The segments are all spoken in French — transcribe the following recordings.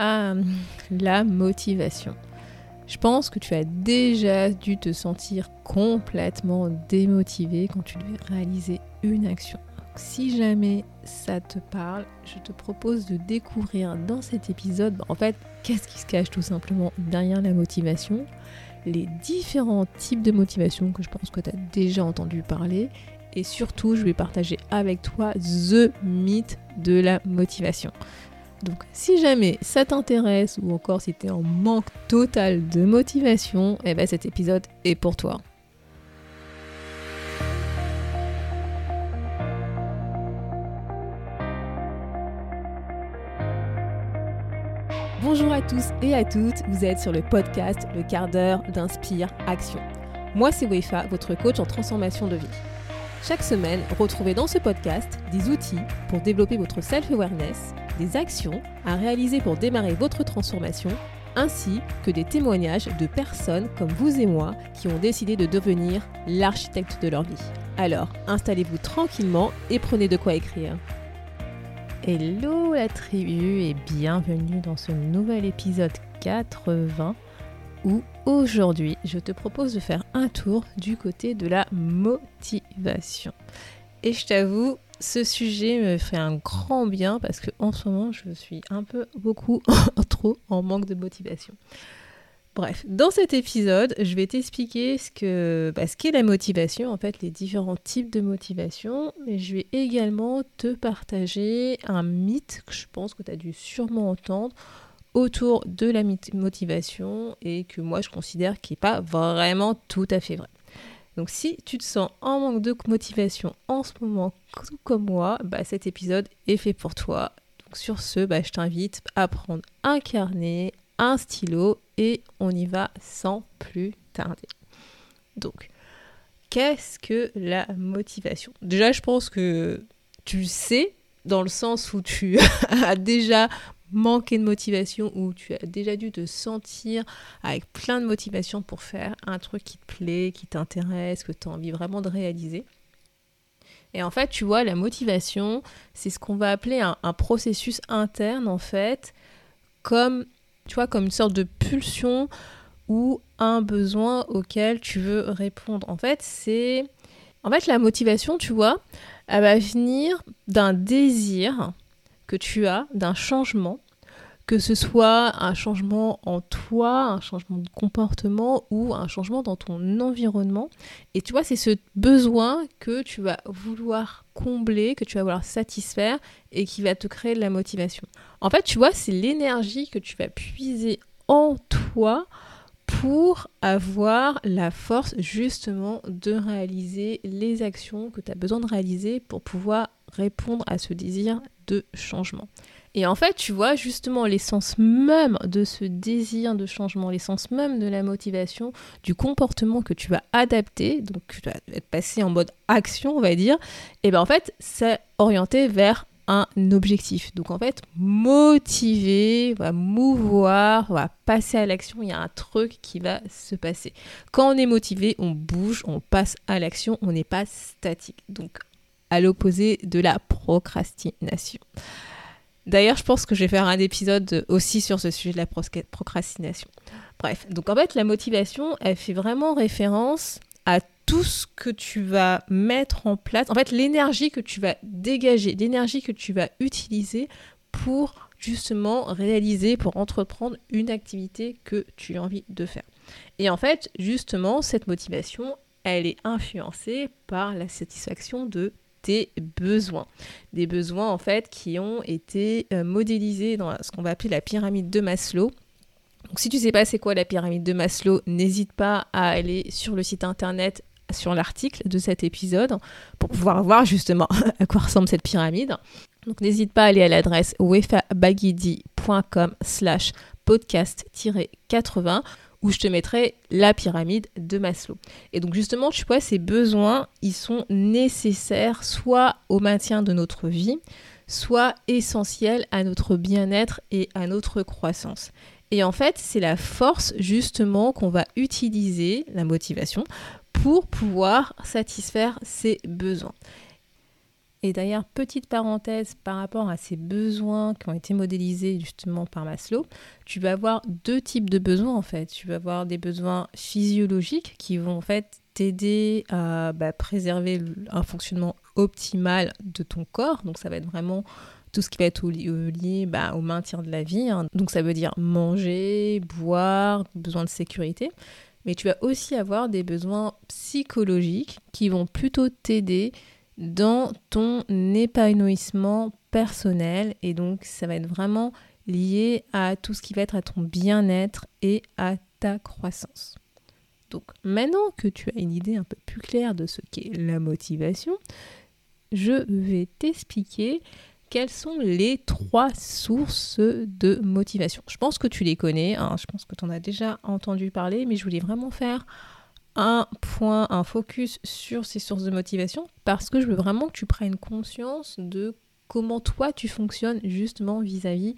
à la motivation. Je pense que tu as déjà dû te sentir complètement démotivé quand tu devais réaliser une action. Si jamais ça te parle, je te propose de découvrir dans cet épisode, bah, en fait, qu'est-ce qui se cache tout simplement derrière la motivation, les différents types de motivation que je pense que tu as déjà entendu parler, et surtout, je vais partager avec toi The mythe de la motivation. Donc si jamais ça t'intéresse ou encore si tu es en manque total de motivation, eh ben cet épisode est pour toi. Bonjour à tous et à toutes, vous êtes sur le podcast Le quart d'heure d'Inspire Action. Moi c'est Wefa, votre coach en transformation de vie. Chaque semaine, retrouvez dans ce podcast des outils pour développer votre self-awareness des actions à réaliser pour démarrer votre transformation, ainsi que des témoignages de personnes comme vous et moi qui ont décidé de devenir l'architecte de leur vie. Alors, installez-vous tranquillement et prenez de quoi écrire. Hello la tribu et bienvenue dans ce nouvel épisode 80 où aujourd'hui je te propose de faire un tour du côté de la motivation. Et je t'avoue, ce sujet me fait un grand bien parce que en ce moment, je suis un peu beaucoup trop en manque de motivation. Bref, dans cet épisode, je vais t'expliquer ce que bah, qu'est la motivation, en fait, les différents types de motivation, mais je vais également te partager un mythe que je pense que tu as dû sûrement entendre autour de la motivation et que moi je considère qui n'est pas vraiment tout à fait vrai. Donc si tu te sens en manque de motivation en ce moment, tout comme moi, bah, cet épisode est fait pour toi. Donc sur ce, bah, je t'invite à prendre un carnet, un stylo et on y va sans plus tarder. Donc, qu'est-ce que la motivation? Déjà, je pense que tu sais, dans le sens où tu as déjà manquer de motivation ou tu as déjà dû te sentir avec plein de motivation pour faire un truc qui te plaît, qui t'intéresse, que tu as envie vraiment de réaliser. Et en fait, tu vois, la motivation, c'est ce qu'on va appeler un, processus interne, en fait, comme, tu vois, comme une sorte de pulsion ou un besoin auquel tu veux répondre. En fait, c'est... En fait, la motivation, tu vois, elle va venir d'un désir que tu as d'un changement, que ce soit un changement en toi, un changement de comportement ou un changement dans ton environnement. Et tu vois, c'est ce besoin que tu vas vouloir combler, que tu vas vouloir satisfaire et qui va te créer de la motivation. En fait, tu vois, c'est l'énergie que tu vas puiser en toi pour avoir la force justement de réaliser les actions que tu as besoin de réaliser pour pouvoir répondre à ce désir de changement. Et en fait, tu vois, justement, l'essence même de ce désir de changement, l'essence même de la motivation, du comportement que tu vas adapter, donc tu vas être passé en mode action, on va dire, et bien en fait, c'est orienté vers un objectif. Donc en fait, motiver, va mouvoir, va passer à l'action, il y a un truc qui va se passer. Quand on est motivé, on bouge, on passe à l'action, on n'est pas statique. Donc à l'opposé de la procrastination. D'ailleurs, je pense que je vais faire un épisode aussi sur ce sujet de la procrastination. Bref, donc en fait, la motivation, elle fait vraiment référence à tout ce que tu vas mettre en place, en fait, l'énergie que tu vas dégager, l'énergie que tu vas utiliser pour justement réaliser, pour entreprendre une activité que tu as envie de faire. Et en fait, justement, cette motivation, elle est influencée par la satisfaction de tes besoins. Des besoins en fait qui ont été euh, modélisés dans ce qu'on va appeler la pyramide de Maslow. Donc si tu sais pas c'est quoi la pyramide de Maslow, n'hésite pas à aller sur le site internet sur l'article de cet épisode pour pouvoir voir justement à quoi ressemble cette pyramide. Donc n'hésite pas à aller à l'adresse wefabagidi.com slash podcast-80 où je te mettrai la pyramide de Maslow. Et donc justement, tu vois, ces besoins, ils sont nécessaires soit au maintien de notre vie, soit essentiels à notre bien-être et à notre croissance. Et en fait, c'est la force justement qu'on va utiliser, la motivation, pour pouvoir satisfaire ces besoins. Et d'ailleurs, petite parenthèse par rapport à ces besoins qui ont été modélisés justement par Maslow, tu vas avoir deux types de besoins en fait. Tu vas avoir des besoins physiologiques qui vont en fait t'aider à bah, préserver un fonctionnement optimal de ton corps. Donc ça va être vraiment tout ce qui va être lié bah, au maintien de la vie. Hein. Donc ça veut dire manger, boire, besoin de sécurité. Mais tu vas aussi avoir des besoins psychologiques qui vont plutôt t'aider dans ton épanouissement personnel. Et donc, ça va être vraiment lié à tout ce qui va être à ton bien-être et à ta croissance. Donc, maintenant que tu as une idée un peu plus claire de ce qu'est la motivation, je vais t'expliquer quelles sont les trois sources de motivation. Je pense que tu les connais, hein, je pense que tu en as déjà entendu parler, mais je voulais vraiment faire un point, un focus sur ces sources de motivation parce que je veux vraiment que tu prennes conscience de comment toi tu fonctionnes justement vis-à-vis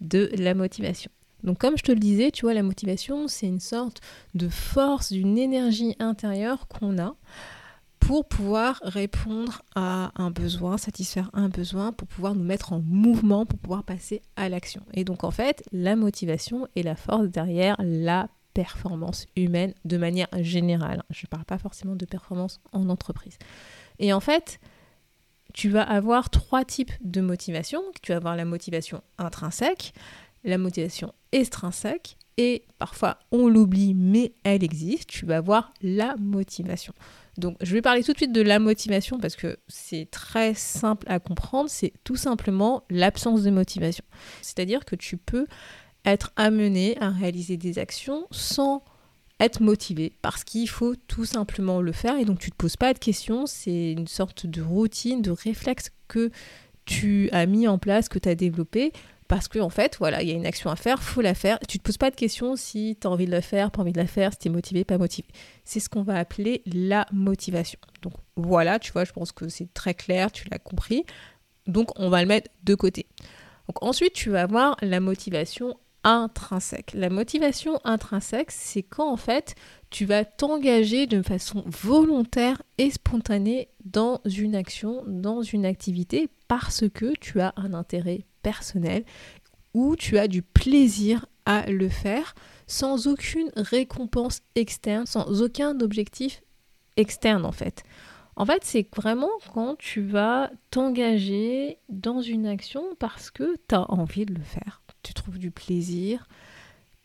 de la motivation. Donc comme je te le disais, tu vois, la motivation, c'est une sorte de force, d'une énergie intérieure qu'on a pour pouvoir répondre à un besoin, satisfaire un besoin, pour pouvoir nous mettre en mouvement, pour pouvoir passer à l'action. Et donc en fait, la motivation est la force derrière la performance humaine de manière générale. Je ne parle pas forcément de performance en entreprise. Et en fait, tu vas avoir trois types de motivation. Tu vas avoir la motivation intrinsèque, la motivation extrinsèque et parfois on l'oublie mais elle existe. Tu vas avoir la motivation. Donc je vais parler tout de suite de la motivation parce que c'est très simple à comprendre. C'est tout simplement l'absence de motivation. C'est-à-dire que tu peux être amené à réaliser des actions sans être motivé parce qu'il faut tout simplement le faire et donc tu te poses pas de questions, c'est une sorte de routine, de réflexe que tu as mis en place, que tu as développé parce que en fait, voilà, il y a une action à faire, faut la faire. Tu te poses pas de questions si tu as envie de la faire, pas envie de la faire, si tu es motivé, pas motivé. C'est ce qu'on va appeler la motivation. Donc voilà, tu vois, je pense que c'est très clair, tu l'as compris. Donc on va le mettre de côté. Donc ensuite, tu vas avoir la motivation intrinsèque. La motivation intrinsèque, c'est quand en fait tu vas t'engager de façon volontaire et spontanée dans une action, dans une activité, parce que tu as un intérêt personnel ou tu as du plaisir à le faire sans aucune récompense externe, sans aucun objectif externe en fait. En fait, c'est vraiment quand tu vas t'engager dans une action parce que tu as envie de le faire tu trouves du plaisir,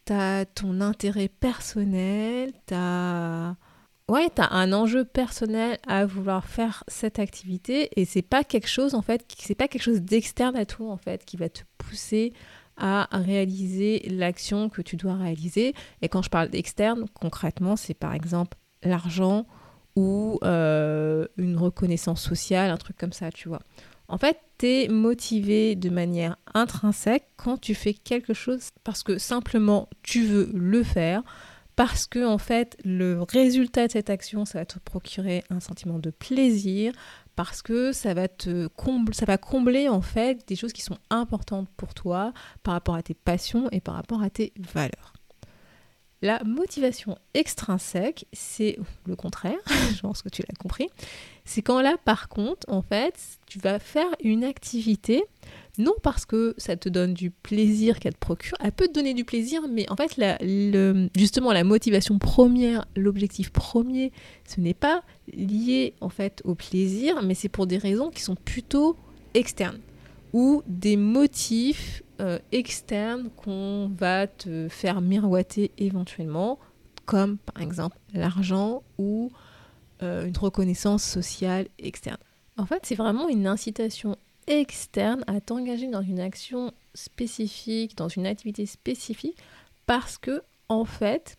tu as ton intérêt personnel, tu as ouais, tu as un enjeu personnel à vouloir faire cette activité et c'est pas quelque chose en fait, c'est pas quelque chose d'externe à toi en fait qui va te pousser à réaliser l'action que tu dois réaliser. Et quand je parle d'externe, concrètement, c'est par exemple l'argent ou euh, une reconnaissance sociale, un truc comme ça, tu vois. En fait, tu es motivé de manière intrinsèque quand tu fais quelque chose parce que simplement tu veux le faire, parce que en fait le résultat de cette action, ça va te procurer un sentiment de plaisir, parce que ça va te combler, ça va combler en fait des choses qui sont importantes pour toi par rapport à tes passions et par rapport à tes valeurs. La motivation extrinsèque, c'est le contraire, je pense que tu l'as compris. C'est quand là, par contre, en fait, tu vas faire une activité, non parce que ça te donne du plaisir qu'elle te procure, elle peut te donner du plaisir, mais en fait, justement, la motivation première, l'objectif premier, ce n'est pas lié en fait au plaisir, mais c'est pour des raisons qui sont plutôt externes ou des motifs euh, externes qu'on va te faire miroiter éventuellement, comme par exemple l'argent ou euh, une reconnaissance sociale externe. En fait, c'est vraiment une incitation externe à t'engager dans une action spécifique, dans une activité spécifique, parce que en fait,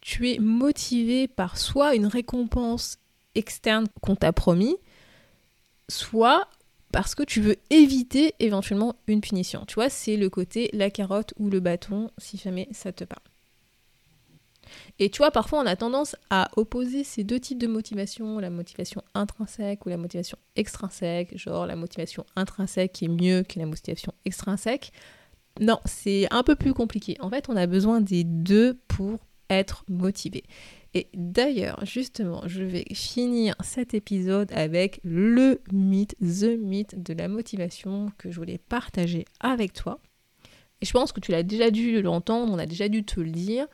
tu es motivé par soit une récompense externe qu'on t'a promis, soit parce que tu veux éviter éventuellement une punition. Tu vois, c'est le côté la carotte ou le bâton, si jamais ça te parle. Et tu vois, parfois on a tendance à opposer ces deux types de motivation, la motivation intrinsèque ou la motivation extrinsèque, genre la motivation intrinsèque est mieux que la motivation extrinsèque. Non, c'est un peu plus compliqué. En fait, on a besoin des deux pour être motivé. Et d'ailleurs, justement, je vais finir cet épisode avec le mythe, the mythe de la motivation que je voulais partager avec toi. Et je pense que tu l'as déjà dû l'entendre, on a déjà dû te le dire.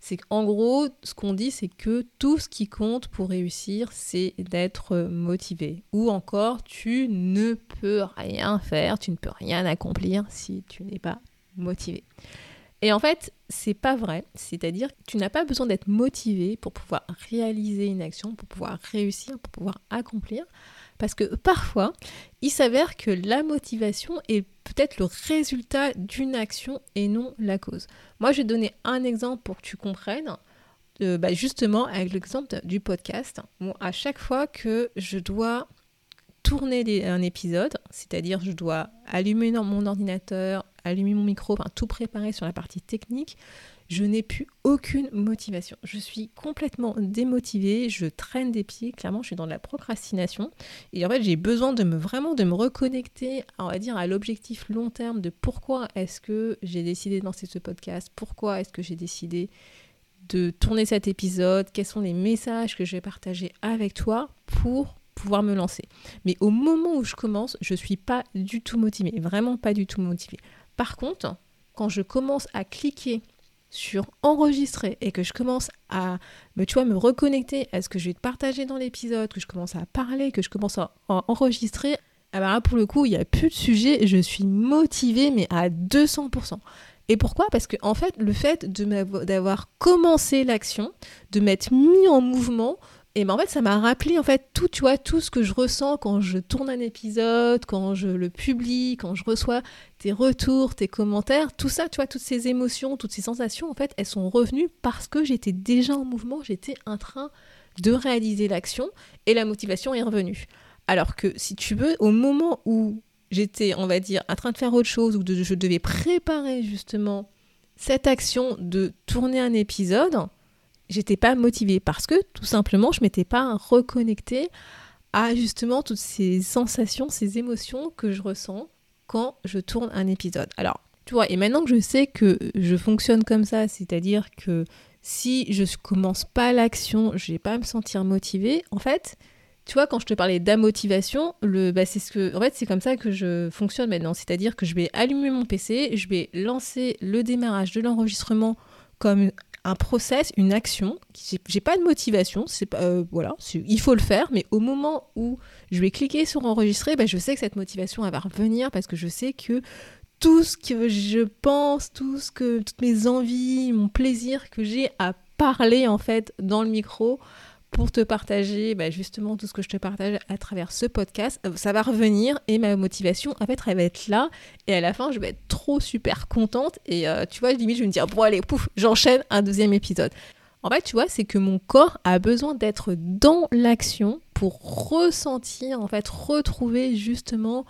C'est qu'en gros, ce qu'on dit, c'est que tout ce qui compte pour réussir, c'est d'être motivé. Ou encore, tu ne peux rien faire, tu ne peux rien accomplir si tu n'es pas motivé. Et en fait, c'est pas vrai. C'est-à-dire que tu n'as pas besoin d'être motivé pour pouvoir réaliser une action, pour pouvoir réussir, pour pouvoir accomplir. Parce que parfois, il s'avère que la motivation est peut-être le résultat d'une action et non la cause. Moi, je vais donner un exemple pour que tu comprennes. Euh, bah, justement, avec l'exemple du podcast, à chaque fois que je dois tourner un épisode, c'est-à-dire je dois allumer mon ordinateur, allumer mon micro, enfin tout préparer sur la partie technique, je n'ai plus aucune motivation. Je suis complètement démotivée, je traîne des pieds, clairement je suis dans de la procrastination et en fait j'ai besoin de me vraiment de me reconnecter, on va dire à l'objectif long terme de pourquoi est-ce que j'ai décidé de lancer ce podcast, pourquoi est-ce que j'ai décidé de tourner cet épisode, quels sont les messages que je vais partager avec toi pour pouvoir me lancer. Mais au moment où je commence, je suis pas du tout motivée, vraiment pas du tout motivée. Par contre, quand je commence à cliquer sur enregistrer et que je commence à me, tu me reconnecter à ce que je vais te partager dans l'épisode, que je commence à parler, que je commence à, enregistrer, ah bah là, pour le coup, il n'y a plus de sujet, je suis motivée, mais à 200%. Et pourquoi? Parce que en fait, le fait d'avoir commencé l'action, de m'être mis en mouvement, et ben en fait, ça m'a rappelé en fait tout, tu vois, tout ce que je ressens quand je tourne un épisode, quand je le publie, quand je reçois tes retours, tes commentaires, tout ça, tu vois, toutes ces émotions, toutes ces sensations, en fait, elles sont revenues parce que j'étais déjà en mouvement, j'étais en train de réaliser l'action et la motivation est revenue. Alors que si tu veux, au moment où j'étais, on va dire, en train de faire autre chose ou de, je devais préparer justement cette action de tourner un épisode, j'étais pas motivée parce que tout simplement je m'étais pas reconnectée à justement toutes ces sensations, ces émotions que je ressens quand je tourne un épisode. Alors, tu vois, et maintenant que je sais que je fonctionne comme ça, c'est-à-dire que si je commence pas l'action, je vais pas me sentir motivée. En fait, tu vois, quand je te parlais d'amotivation, le, bah, c'est ce que, en fait, c'est comme ça que je fonctionne maintenant. C'est-à-dire que je vais allumer mon PC, je vais lancer le démarrage de l'enregistrement comme un process, une action. J'ai pas de motivation, c'est pas euh, voilà, il faut le faire, mais au moment où je vais cliquer sur enregistrer, ben, je sais que cette motivation va revenir parce que je sais que tout ce que je pense, tout ce que toutes mes envies, mon plaisir que j'ai à parler en fait dans le micro, pour te partager bah, justement tout ce que je te partage à travers ce podcast. Euh, ça va revenir et ma motivation, en fait, elle va être là. Et à la fin, je vais être trop super contente. Et euh, tu vois, limite, je vais me dire, bon, allez, pouf, j'enchaîne un deuxième épisode. En fait, tu vois, c'est que mon corps a besoin d'être dans l'action pour ressentir, en fait, retrouver justement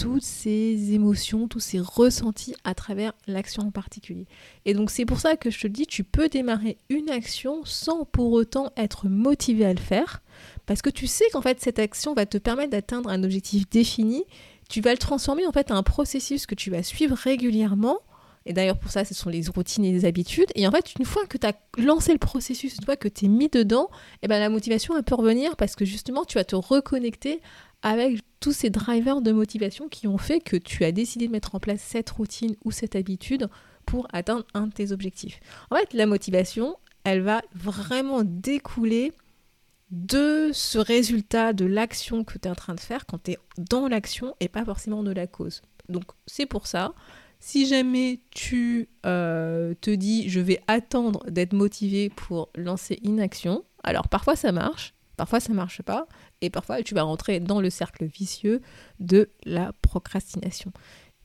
toutes ces émotions, tous ces ressentis à travers l'action en particulier. Et donc c'est pour ça que je te dis, tu peux démarrer une action sans pour autant être motivé à le faire, parce que tu sais qu'en fait cette action va te permettre d'atteindre un objectif défini, tu vas le transformer en fait en un processus que tu vas suivre régulièrement. Et d'ailleurs, pour ça, ce sont les routines et les habitudes. Et en fait, une fois que tu as lancé le processus, une fois que tu es mis dedans, et eh ben, la motivation, elle peut revenir parce que justement, tu vas te reconnecter avec tous ces drivers de motivation qui ont fait que tu as décidé de mettre en place cette routine ou cette habitude pour atteindre un de tes objectifs. En fait, la motivation, elle va vraiment découler de ce résultat de l'action que tu es en train de faire quand tu es dans l'action et pas forcément de la cause. Donc c'est pour ça, si jamais tu euh, te dis je vais attendre d'être motivé pour lancer une action, alors parfois ça marche, parfois ça marche pas, et parfois tu vas rentrer dans le cercle vicieux de la procrastination.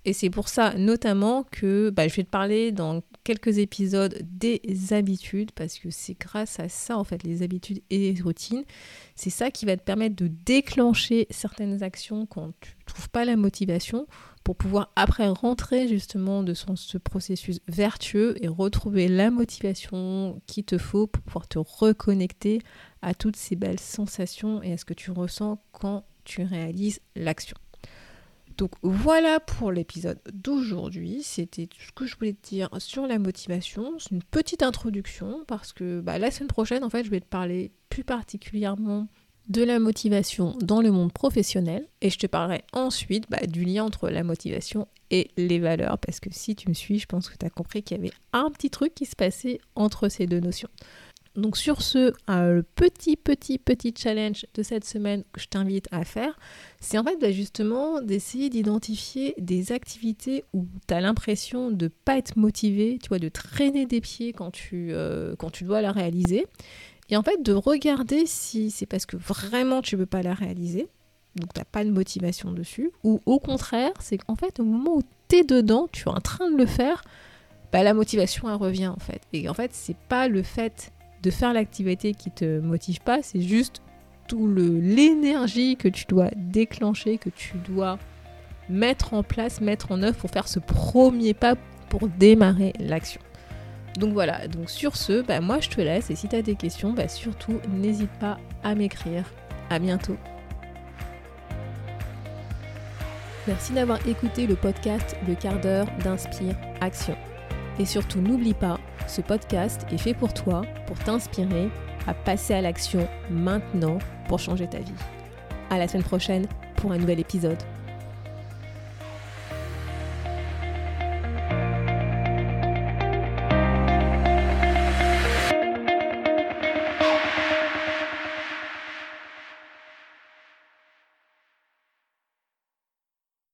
Et c'est pour ça notamment que bah, je vais te parler dans quelques épisodes des habitudes, parce que c'est grâce à ça, en fait, les habitudes et les routines, c'est ça qui va te permettre de déclencher certaines actions quand tu ne trouves pas la motivation pour pouvoir après rentrer justement de ce processus vertueux et retrouver la motivation qu'il te faut pour pouvoir te reconnecter à toutes ces belles sensations et à ce que tu ressens quand tu réalises l'action. Donc voilà pour l'épisode d'aujourd'hui. C'était ce que je voulais te dire sur la motivation. C'est une petite introduction parce que bah, la semaine prochaine, en fait, je vais te parler plus particulièrement de la motivation dans le monde professionnel et je te parlerai ensuite bah, du lien entre la motivation et les valeurs parce que si tu me suis, je pense que tu as compris qu'il y avait un petit truc qui se passait entre ces deux notions. Donc sur ce, un petit, petit, petit challenge de cette semaine que je t'invite à faire, c'est en fait bah, justement d'essayer d'identifier des activités où tu as l'impression de ne pas être motivé, tu vois, de traîner des pieds quand tu, euh, quand tu dois la réaliser. Et en fait, de regarder si c'est parce que vraiment tu ne veux pas la réaliser, donc tu n'as pas de motivation dessus, ou au contraire, c'est qu'en fait, au moment où tu es dedans, tu es en train de le faire, bah, la motivation, elle revient en fait. Et en fait, c'est pas le fait de faire l'activité qui te motive pas, c'est juste tout l'énergie que tu dois déclencher, que tu dois mettre en place, mettre en œuvre pour faire ce premier pas pour démarrer l'action. Donc voilà, donc sur ce, bah moi je te laisse et si tu as des questions, bah surtout n'hésite pas à m'écrire. À bientôt. Merci d'avoir écouté le podcast Le quart d'heure d'Inspire Action. Et surtout n'oublie pas, ce podcast est fait pour toi, pour t'inspirer à passer à l'action maintenant pour changer ta vie. À la semaine prochaine pour un nouvel épisode.